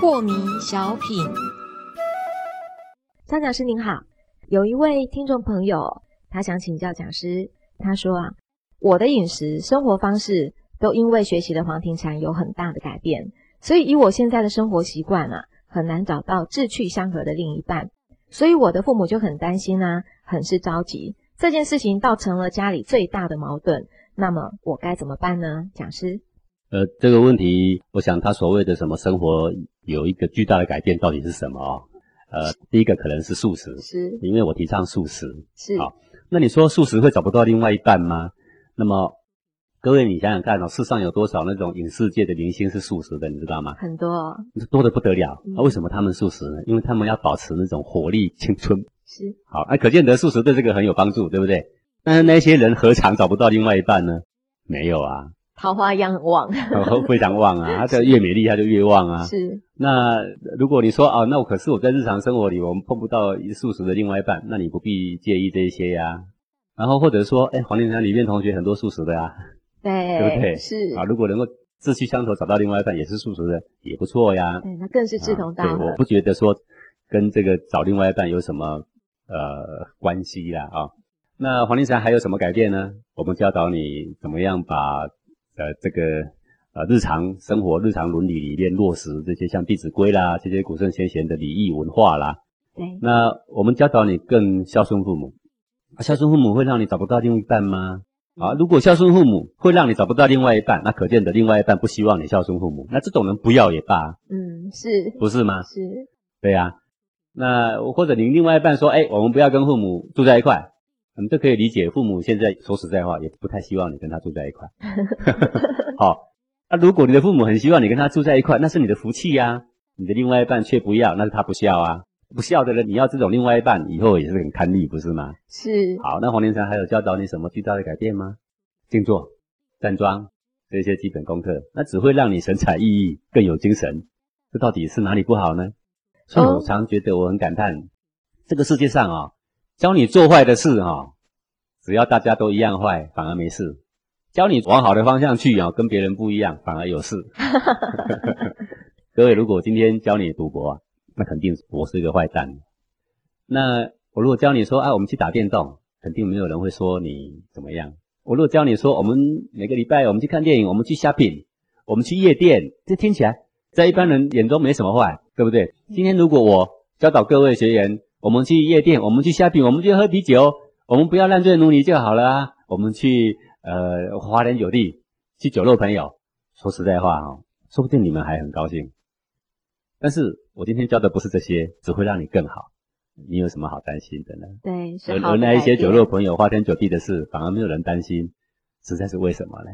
破迷小品，张讲师您好，有一位听众朋友，他想请教讲师，他说啊，我的饮食生活方式都因为学习的黄庭禅有很大的改变，所以以我现在的生活习惯啊，很难找到志趣相合的另一半，所以我的父母就很担心啊，很是着急，这件事情倒成了家里最大的矛盾，那么我该怎么办呢？讲师？呃，这个问题，我想他所谓的什么生活有一个巨大的改变，到底是什么啊？呃，第一个可能是素食，是，因为我提倡素食，是。好，那你说素食会找不到另外一半吗？那么，各位你想想看哦，世上有多少那种影视界的明星是素食的，你知道吗？很多，多的不得了。那为什么他们素食呢？因为他们要保持那种活力、青春。是。好，那可见得素食对这个很有帮助，对不对？但是那些人何尝找不到另外一半呢？没有啊。桃花一样旺，非常旺啊！他越美丽，他就越旺啊。是。那如果你说啊，那我可是我在日常生活里，我们碰不到素食的另外一半，那你不必介意这些呀。然后或者说，哎，黄连山里面同学很多素食的呀，对，对不对？是。啊，如果能够志趣相投，找到另外一半也是素食的，也不错呀。对，那更是志同道合。对，我不觉得说跟这个找另外一半有什么呃关系啦啊。那黄连山还有什么改变呢？我们教导你怎么样把。呃，这个呃，日常生活、日常伦理里面落实这些像《弟子规》啦，这些古圣先贤的礼仪文化啦。对。那我们教导你更孝顺父母，孝顺父母会让你找不到另一半吗？啊，如果孝顺父母会让你找不到另外一半，那可见的另外一半不希望你孝顺父母，那这种人不要也罢。嗯，是。不是吗？是。对呀。那或者您另外一半说，哎，我们不要跟父母住在一块。我们都可以理解，父母现在说实在话，也不太希望你跟他住在一块。好，那如果你的父母很希望你跟他住在一块，那是你的福气呀。你的另外一半却不要，那是他不孝啊。不孝的人，你要这种另外一半，以后也是很堪力，不是吗？是。好，那黄连山还有教导你什么巨大的改变吗？静坐、站桩这些基本功课，那只会让你神采奕奕，更有精神。这到底是哪里不好呢？所以我常觉得我很感叹，这个世界上啊。教你做坏的事哈，只要大家都一样坏，反而没事；教你往好的方向去啊，跟别人不一样，反而有事。各位，如果今天教你赌博，那肯定我是一个坏蛋。那我如果教你说，哎，我们去打电动，肯定没有人会说你怎么样。我如果教你说，我们每个礼拜我们去看电影，我们去 shopping，我们去夜店，这听起来在一般人眼中没什么坏，对不对？今天如果我教导各位学员。我们去夜店，我们去虾饼，我们去喝啤酒，我们不要烂醉如泥就好了！我们去呃花天酒地，去酒肉朋友。说实在话哈，说不定你们还很高兴。但是我今天教的不是这些，只会让你更好。你有什么好担心的呢？对，而而那一些酒肉朋友、花天酒地的事，反而没有人担心，实在是为什么呢？